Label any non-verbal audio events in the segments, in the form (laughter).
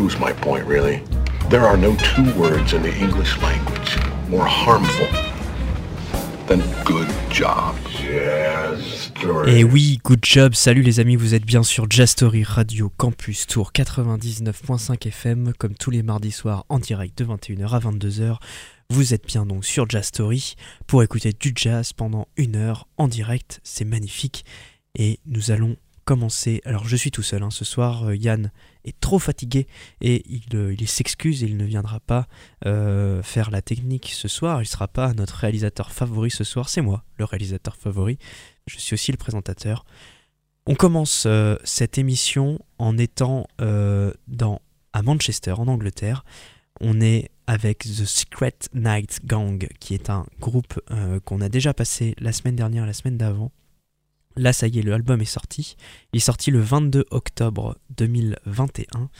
proves my point, really. There are no two words in the English language more harmful than good job. Et oui, good job, salut les amis, vous êtes bien sur Jazz Story Radio Campus Tour 99.5 FM, comme tous les mardis soirs en direct de 21h à 22h. Vous êtes bien donc sur Jazz Story pour écouter du jazz pendant une heure en direct, c'est magnifique. Et nous allons Alors je suis tout seul hein. ce soir, euh, Yann est trop fatigué et il, euh, il s'excuse et il ne viendra pas euh, faire la technique ce soir. Il sera pas notre réalisateur favori ce soir, c'est moi le réalisateur favori. Je suis aussi le présentateur. On commence euh, cette émission en étant à Manchester, en Angleterre. On est avec The Secret Night Gang, qui est un groupe qu'on a déjà passé la semaine dernière, la semaine d'avant. Là, ça y est, l'album est sorti. Il est sorti le 22 octobre 2021.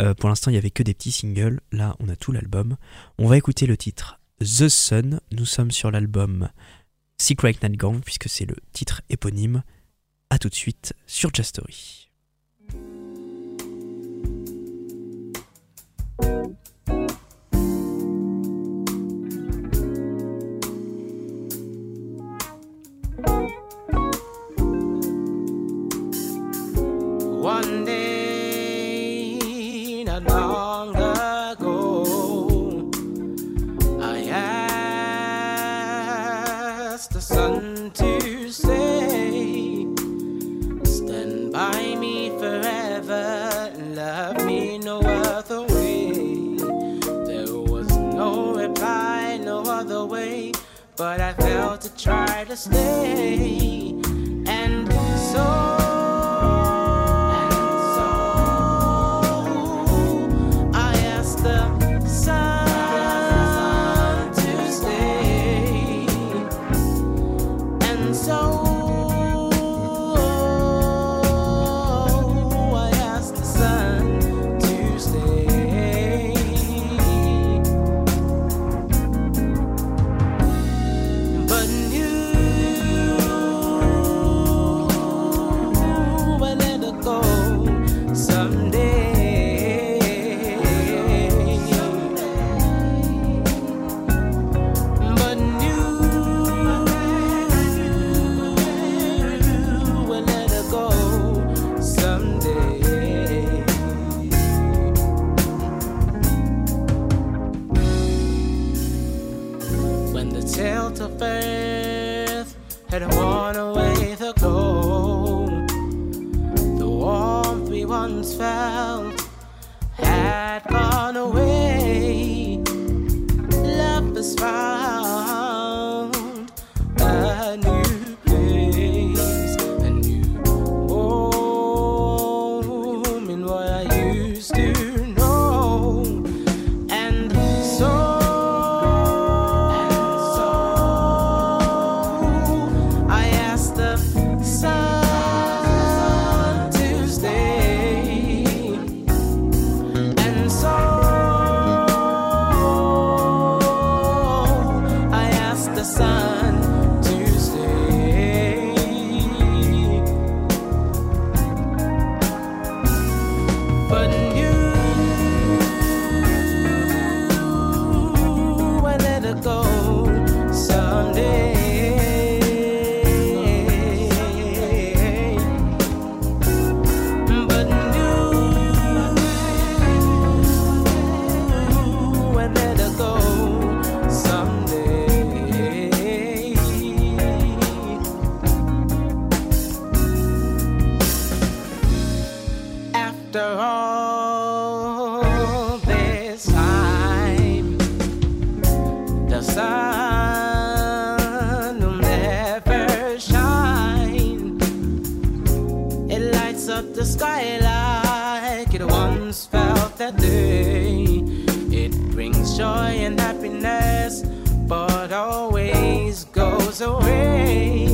Euh, pour l'instant, il n'y avait que des petits singles. Là, on a tout l'album. On va écouter le titre The Sun. Nous sommes sur l'album Secret Night Gang, puisque c'est le titre éponyme. A tout de suite sur Jazz try to stay, joy and happiness, but always goes away.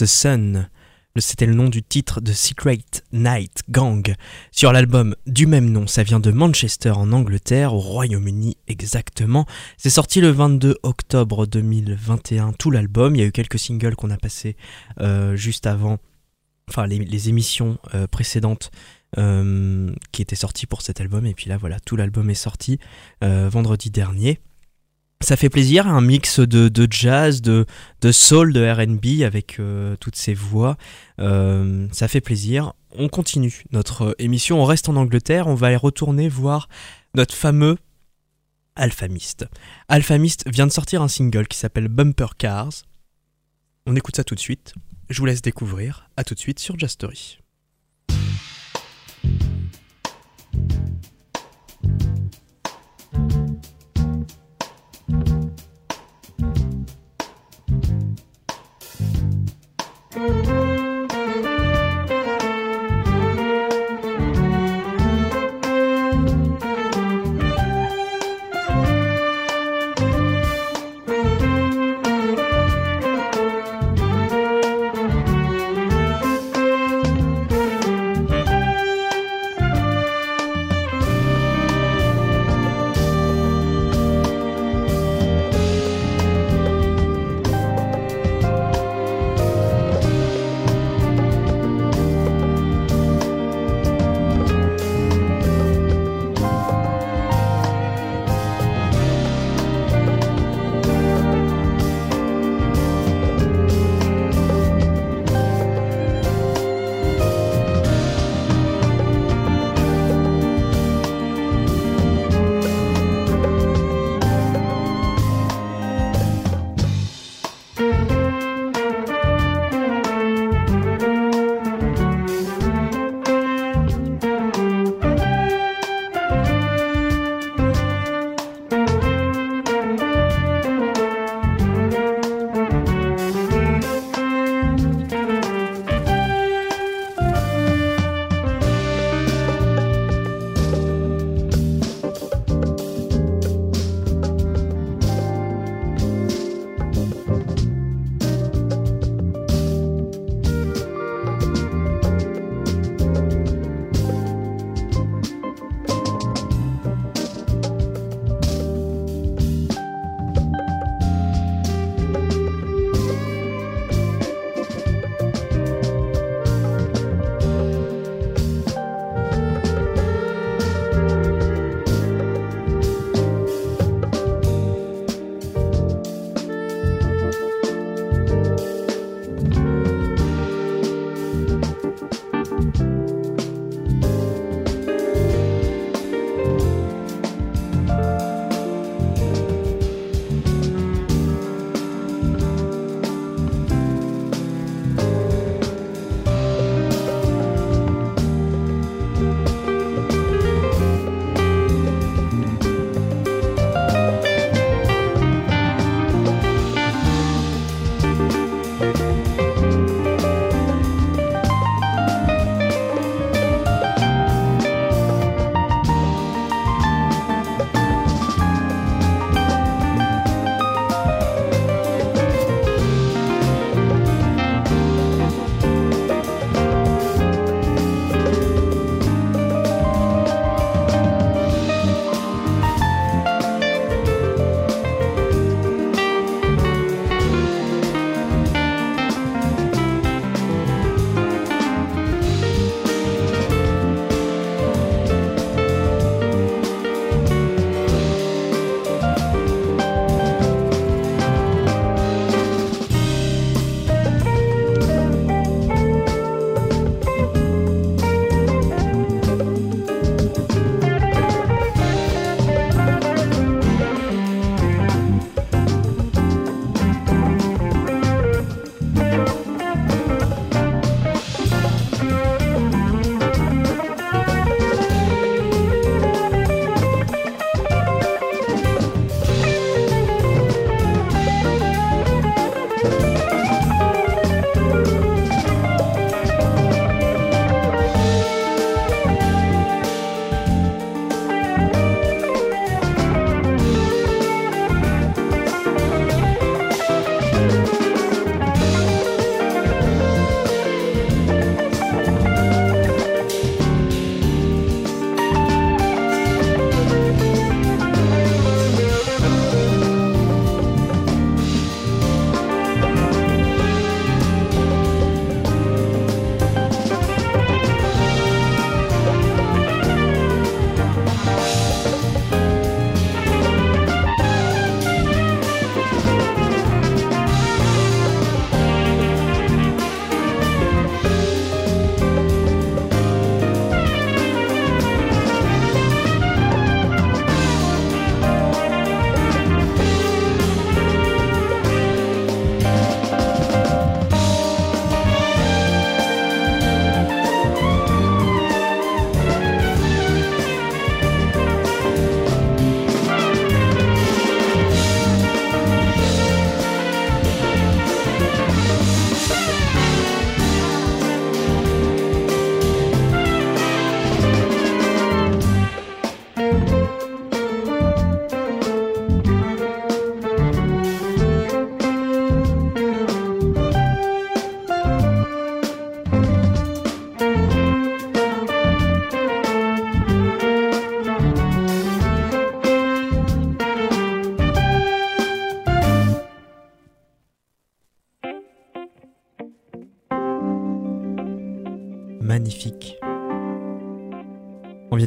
The Sun. C'était le nom du titre de Secret Night Gang sur l'album du même nom. Ça vient de Manchester en Angleterre, au Royaume-Uni exactement. C'est sorti le 22 octobre 2021, tout l'album. Il y a eu quelques singles qu'on a passés euh, juste avant, enfin les, émissions euh, précédentes euh, qui étaient sorties pour cet album. Et puis là, voilà, tout l'album est sorti vendredi dernier. Ça fait plaisir, un mix de, jazz, de, soul, de RB avec euh, toutes ces voix. Euh, ça fait plaisir. On continue notre émission, on reste en Angleterre, on va aller retourner voir notre fameux Alphamist. Alphamist vient de sortir un single qui s'appelle Bumper Cars. On écoute ça tout de suite. Je vous laisse découvrir. À tout de suite sur Jastory. magnifique.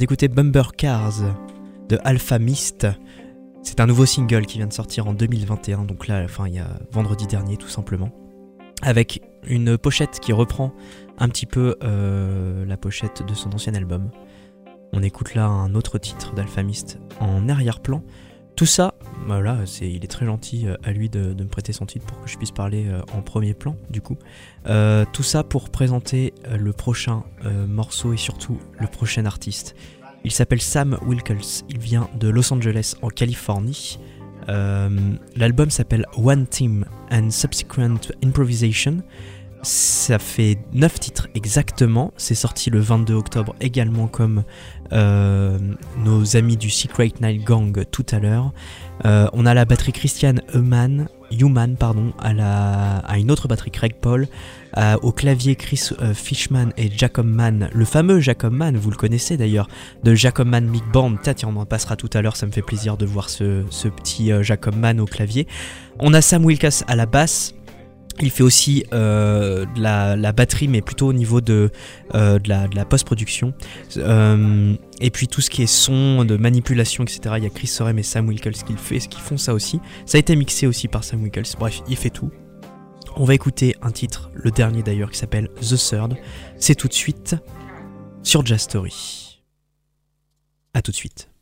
D'écouter Bumper Cars de Alpha Mist. C'est un nouveau single qui vient de sortir en 2021, donc là, enfin, il y a vendredi dernier tout simplement. Avec une pochette qui reprend un petit peu euh, la pochette de son ancien album. On écoute là un autre titre d'Alphamist en arrière-plan. Tout ça, voilà, c'est, il est très gentil euh, à lui de, me prêter son titre pour que je puisse parler euh, en premier plan, du coup. Euh, tout ça pour présenter le prochain morceau et surtout le prochain artiste. Il s'appelle Sam Wilkels, il vient de Los Angeles en Californie. L'album s'appelle One Team and Subsequent Improvisation. Ça fait 9 titres exactement. C'est sorti le 22 octobre également comme euh, nos amis du Secret Night Gang tout à l'heure. Euh, on a la batterie Christian Human, pardon, à, une autre batterie Craig Paul, au clavier Chris euh, Fishman et Jacob Mann, le fameux Jacob Mann, vous le connaissez d'ailleurs, de Jacob Mann Big Band. Peut-être on en passera tout à l'heure, ça me fait plaisir de voir ce, ce petit Jacob Mann au clavier. On a Sam Wilkas à la basse. Il fait aussi euh, de la, la batterie, mais plutôt au niveau de, euh, de la, de la post-production. Euh, et puis tout ce qui est son, de manipulation, etc. Il y a Chris Sorem et Sam Wilkels qui, le fait, qui font ça aussi. Ça a été mixé aussi par Sam Wilkels. Bref, il fait tout. On va écouter un titre, le dernier d'ailleurs, qui s'appelle The Third. C'est tout de suite sur Jazz Story. A tout de suite.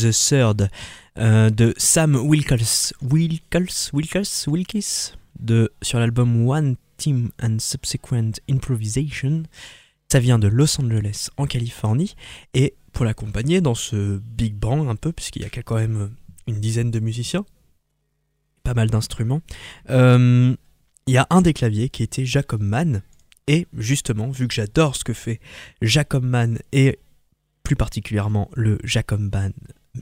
The Third euh, de Sam Wilkels, Wilkels, Wilkels, Wilkes, de, sur l'album One Team and Subsequent Improvisation. Ça vient de Los Angeles en Californie et pour l'accompagner dans ce big band un peu, puisqu'il y a quand même une dizaine de musiciens, pas mal d'instruments, euh, il y a un des claviers qui était Jacob Mann. Et justement, vu que j'adore ce que fait Jacob Mann et plus particulièrement le Jacob Mann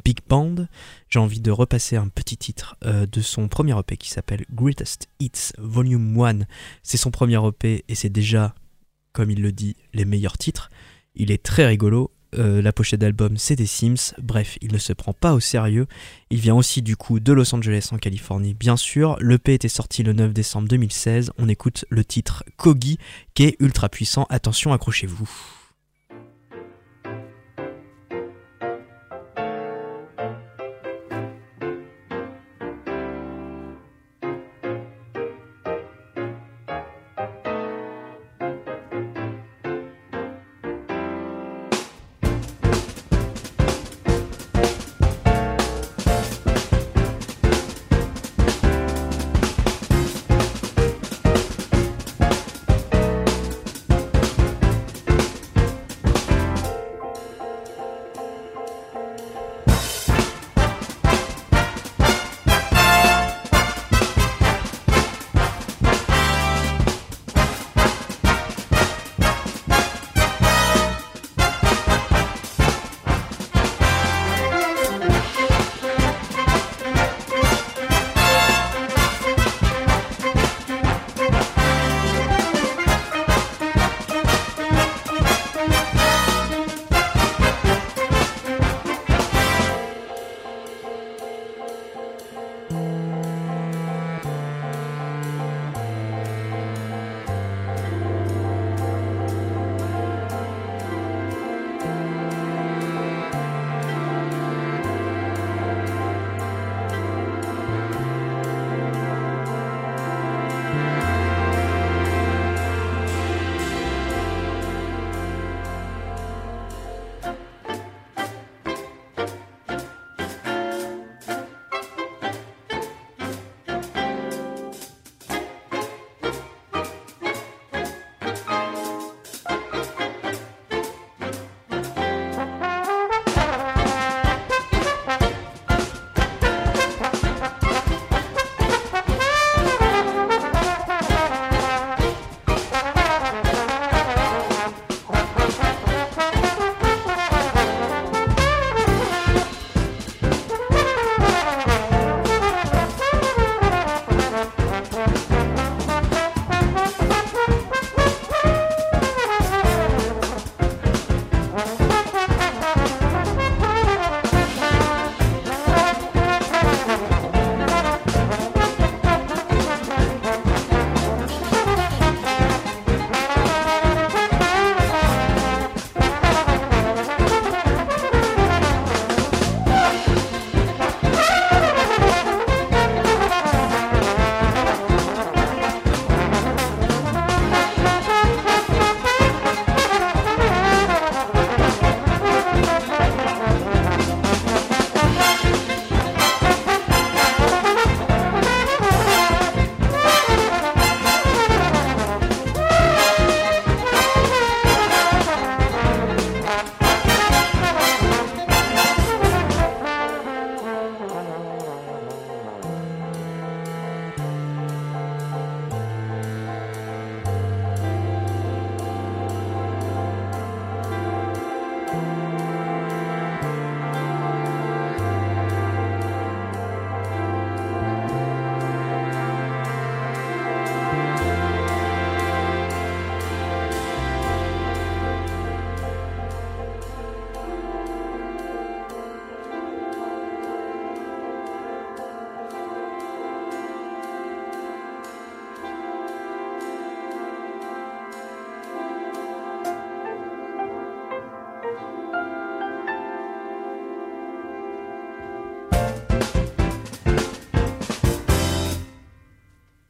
Big Band, j'ai envie de repasser un petit titre euh, de son premier EP qui s'appelle Greatest Hits Volume 1. C'est son premier EP et c'est déjà, comme il le dit, les meilleurs titres. Il est très rigolo euh, la pochette d'album c'est des Sims, bref, il ne se prend pas au sérieux. Il vient aussi du coup de Los Angeles en Californie, bien sûr. L'EP était sorti le 9 décembre 2016. On écoute le titre Kogi qui est ultra puissant. Attention, accrochez-vous.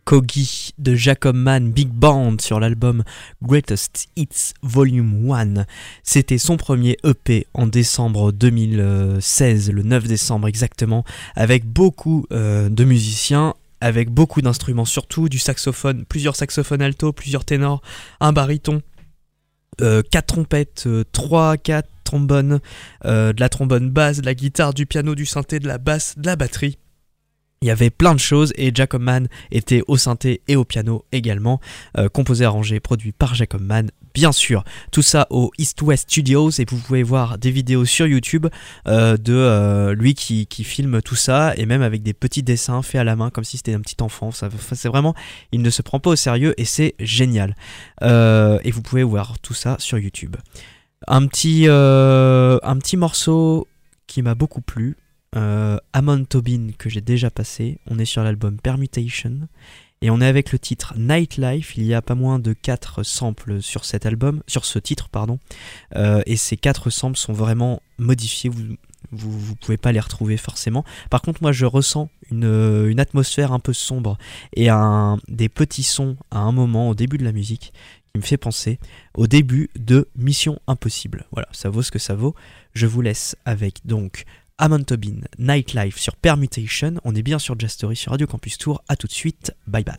Kogi de Jacob Mann Big Band sur l'album Greatest Hits Volume 1. C'était son premier EP en décembre 2016, le 9 décembre exactement, avec beaucoup euh, de musiciens avec beaucoup d'instruments, surtout du saxophone, plusieurs saxophones alto, plusieurs ténors, un baryton, euh, quatre trompettes, euh, trois, quatre trombones, euh, de la trombone basse, de la guitare, du piano, du synthé, de la basse, de la batterie. Il y avait plein de choses et Jacob Mann était au synthé et au piano également, euh, composé, arrangé, produit par Jacob Mann, bien sûr. Tout ça au East West Studios et vous pouvez voir des vidéos sur YouTube euh, de euh, lui qui, filme tout ça et même avec des petits dessins faits à la main comme si c'était un petit enfant. C'est vraiment, il ne se prend pas au sérieux et c'est génial. Et vous pouvez voir tout ça sur YouTube. Un petit morceau qui m'a beaucoup plu, euh, Amon Tobin que j'ai déjà passé. On est sur l'album Permutation et on est avec le titre Nightlife. Il y a pas moins de 4 samples sur cet album, sur ce titre pardon. Euh, et ces 4 samples sont vraiment modifiés. Vous, vous, vous pouvez pas les retrouver forcément. Par contre, moi je ressens une, euh, atmosphère un peu sombre et des petits sons à un moment au début de la musique qui me fait penser au début de Mission Impossible. Voilà, ça vaut ce que ça vaut. Je vous laisse avec donc Amon Tobin, Nightlife sur Permutation. On est bien sur Jazz Story sur Radio Campus Tour. A tout de suite. Bye bye.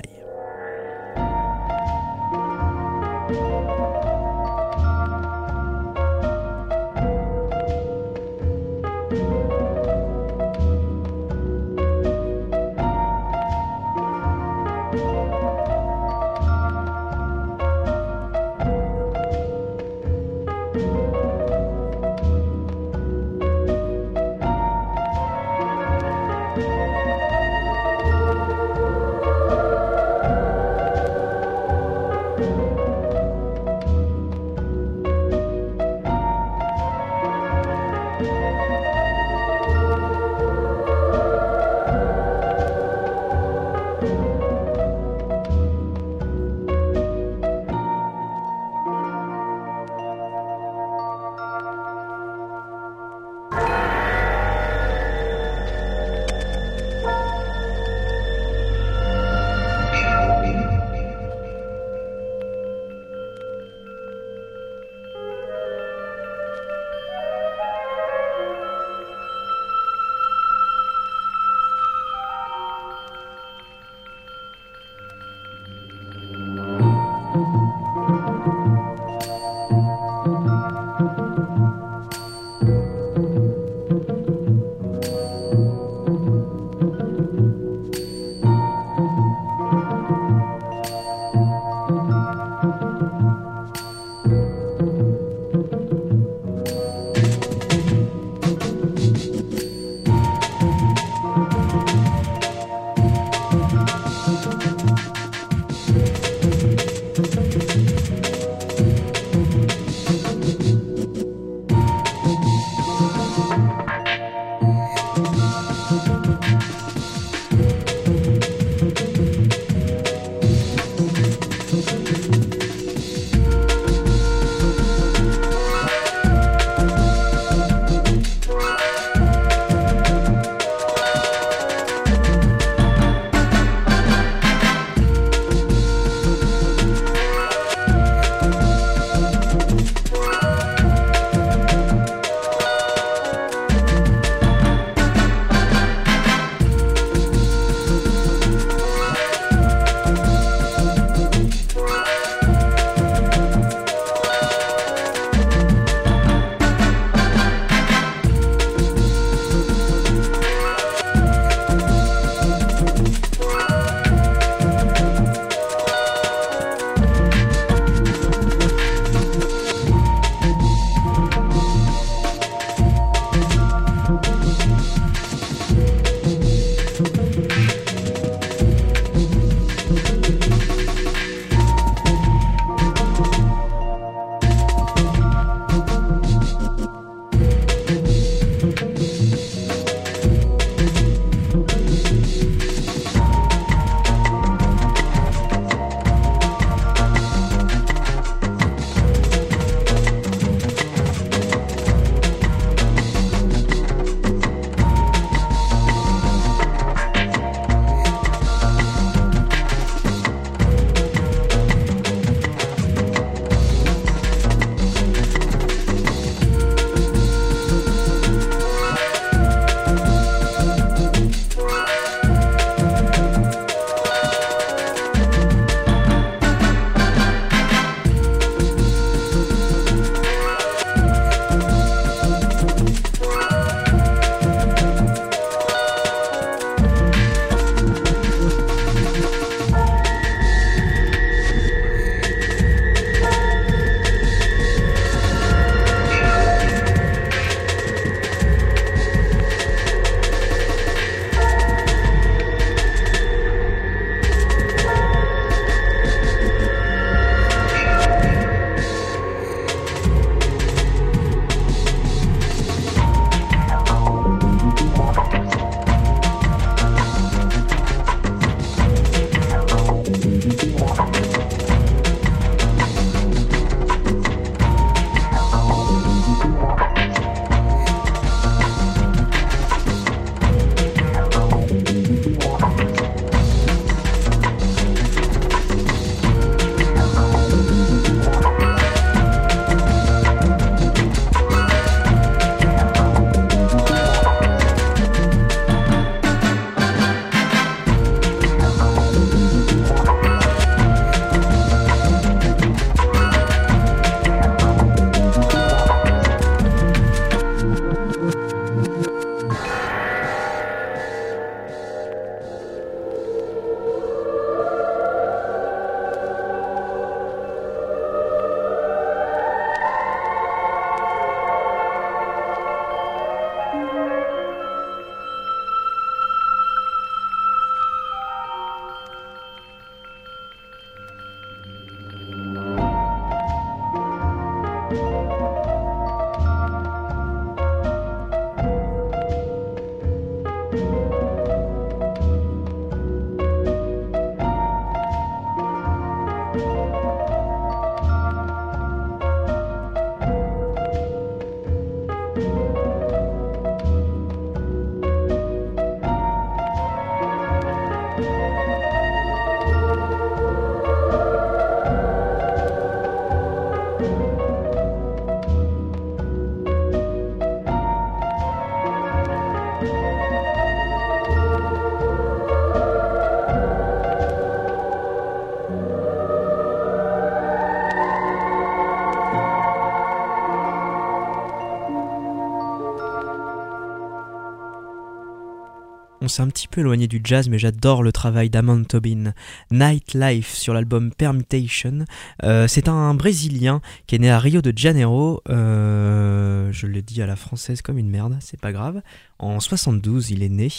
S'est un petit peu éloigné du jazz, mais j'adore le travail d'Amon Tobin. Nightlife sur l'album Permutation. Euh, c'est un Brésilien qui est né à Rio de Janeiro. euh, je le dis à la française comme une merde, c'est pas grave. En 72, il est né.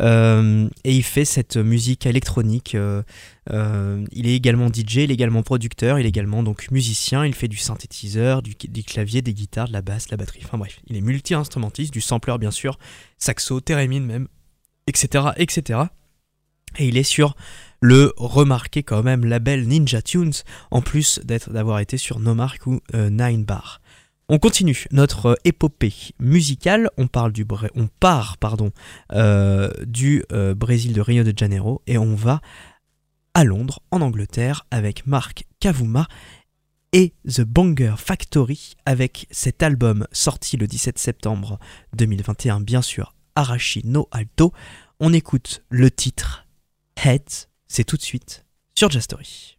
Euh, et il fait cette musique électronique. il est également DJ, il est également producteur, il est également donc musicien. Il fait du synthétiseur, du, du clavier, des guitares, de la basse, de la batterie. Enfin bref, il est multi-instrumentiste, du sampler bien sûr, saxo, thérémine même etc., etc. Et il est sur le remarqué quand même label Ninja Tunes, en plus d'avoir été sur Nomark ou euh, Nine Bar. On continue notre épopée musicale. On parle du part euh, du euh, Brésil de Rio de Janeiro et on va à Londres, en Angleterre, avec Mark Kavuma et The Banger Factory avec cet album sorti le 17 septembre 2021, bien sûr, Arashi no Alto. On écoute le titre Heads, c'est tout de suite sur Jastory.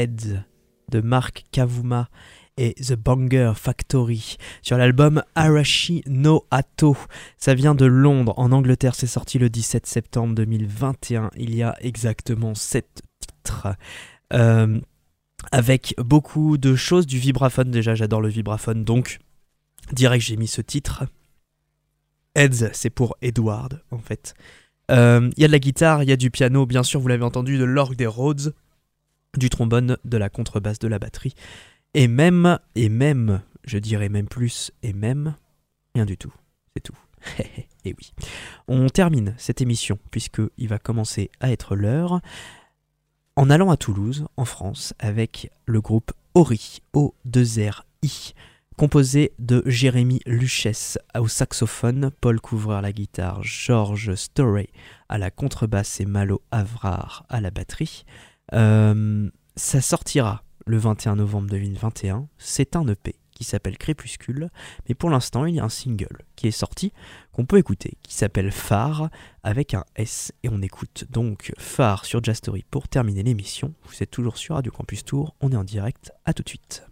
Heads de Mark Kavuma et The Banger Factory sur l'album Arashi no Ato. Ça vient de Londres, en Angleterre, c'est sorti le 17 septembre 2021. Il y a exactement 7 titres. Euh, avec beaucoup de choses, du vibraphone déjà, j'adore le vibraphone, donc direct j'ai mis ce titre. Heads, c'est pour Edward en fait. Euh, Il y a de la guitare, il y a du piano, bien sûr, vous l'avez entendu, de l'orgue des Rhodes, du trombone, de la contrebasse, de la batterie, et même, et même, je dirais même plus, et même, rien du tout, c'est tout. (laughs) et oui. On termine cette émission, puisqu'il va commencer à être l'heure, en allant à Toulouse, en France, avec le groupe Ori, O2RI, composé de Jérémy Luchesse au saxophone, Paul Couvreur à la guitare, George Storey à la contrebasse et Malo Avrar à la batterie. Euh, ça sortira le 21 novembre 2021. C'est un EP qui s'appelle Crépuscule, mais pour l'instant il y a un single qui est sorti qu'on peut écouter qui s'appelle Phare avec un S et on écoute donc Phare sur Jastory pour terminer l'émission. Vous êtes toujours sur Radio Campus Tour, on est en direct, à tout de suite.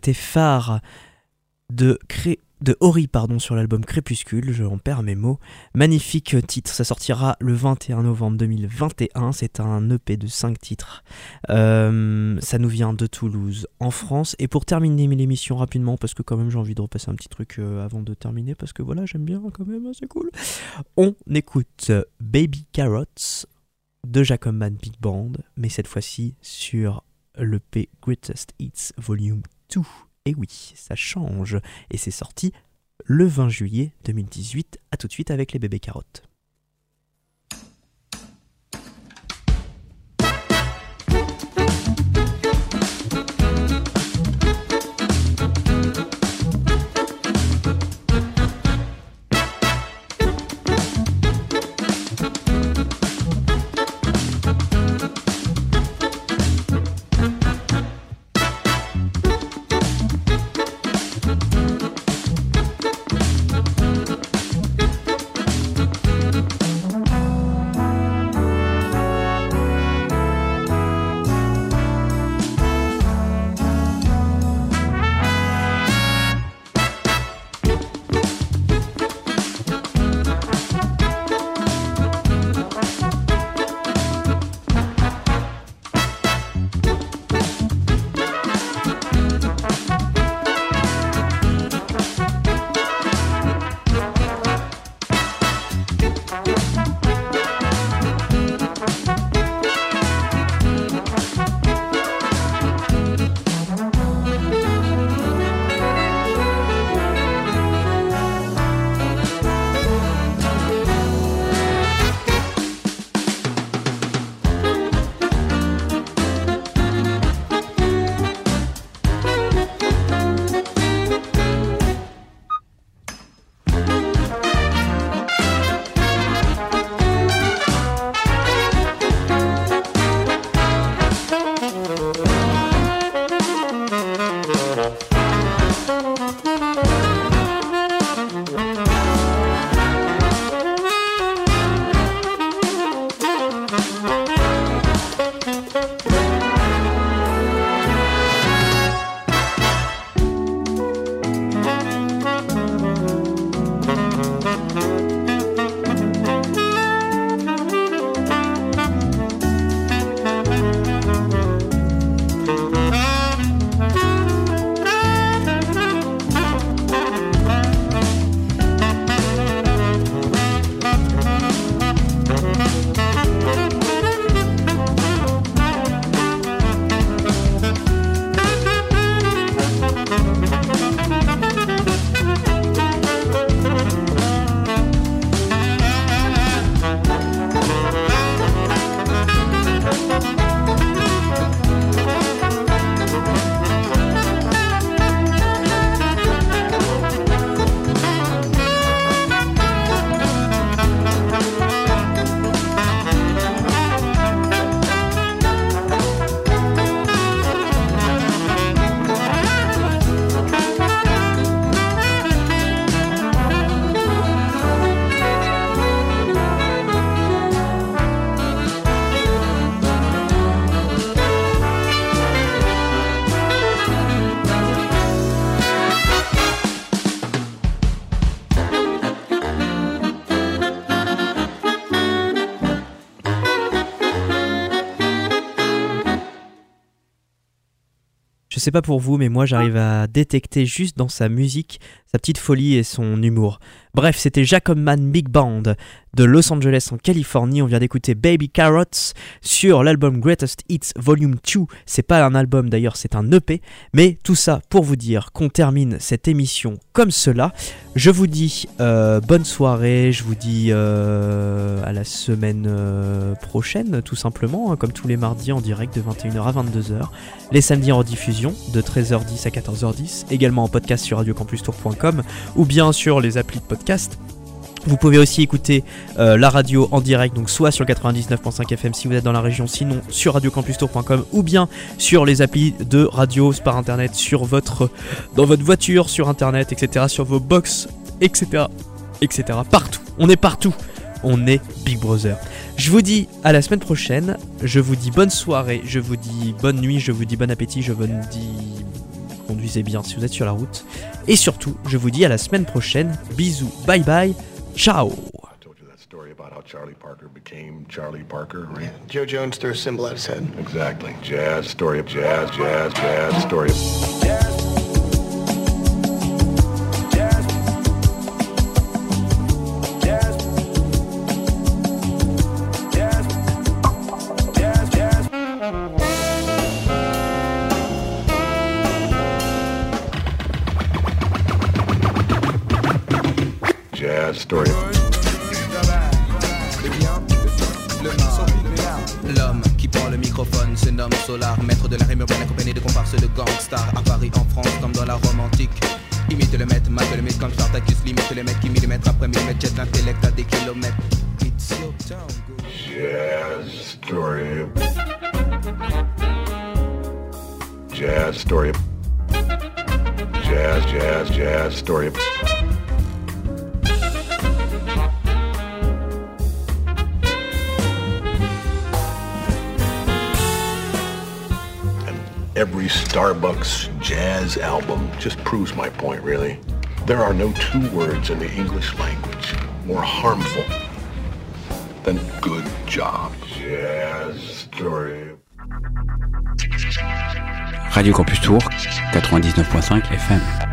C'était Phare de, Cré... de Ori pardon, sur l'album Crépuscule, je en perds mes mots. Magnifique titre, ça sortira le 21 novembre 2021, c'est un EP de 5 titres. Euh, ça nous vient de Toulouse, en France. Et pour terminer l'émission rapidement, parce que quand même j'ai envie de repasser un petit truc euh, avant de terminer, parce que voilà, j'aime bien quand même, c'est cool. On écoute Baby Carrots de Jacob Big Band, mais cette fois-ci sur l'EP Greatest Hits Volume Et oui, ça change. Et c'est sorti le 20 juillet 2018. A tout de suite avec les bébés carottes. Sais pas pour vous, mais moi j'arrive à détecter juste dans sa musique sa petite folie et son humour. Bref, c'était Jacob Man Big Band de Los Angeles en Californie. On vient d'écouter Baby Carrots sur l'album Greatest Hits Volume 2. C'est pas un album d'ailleurs, c'est un EP. Mais tout ça pour vous dire qu'on termine cette émission comme cela. Je vous dis euh, bonne soirée, je vous dis euh, à la semaine euh, prochaine tout simplement, hein, comme tous les mardis en direct de 21h à 22h. Les samedis en rediffusion de 13h10 à 14h10, également en podcast sur ou bien sur les applis de podcast. Vous pouvez aussi écouter euh, la radio en direct, donc soit sur le 99.5 FM si vous êtes dans la région, sinon sur radiocampustour.com ou bien sur les applis de radio par internet, sur votre, dans votre voiture, sur internet, etc., sur vos box, etc., etc. Partout, on est partout, on est Big Brother. Je vous dis à la semaine prochaine, je vous dis bonne soirée, je vous dis bonne nuit, je vous dis bon appétit, je vous dis conduisez bien si vous êtes sur la route. Et surtout, je vous dis à la semaine prochaine. Bisous, bye bye, ciao I told you that story about how Charlie Parker became Charlie Parker, right? Joe Jones threw a symbol at his head. Exactly. Jazz, story of jazz, jazz, jazz, story of... Jazz, proves my point, really. There are no two words in the English language more harmful than good job. Jazz story. Radio Campus Tour, 99.5 FM.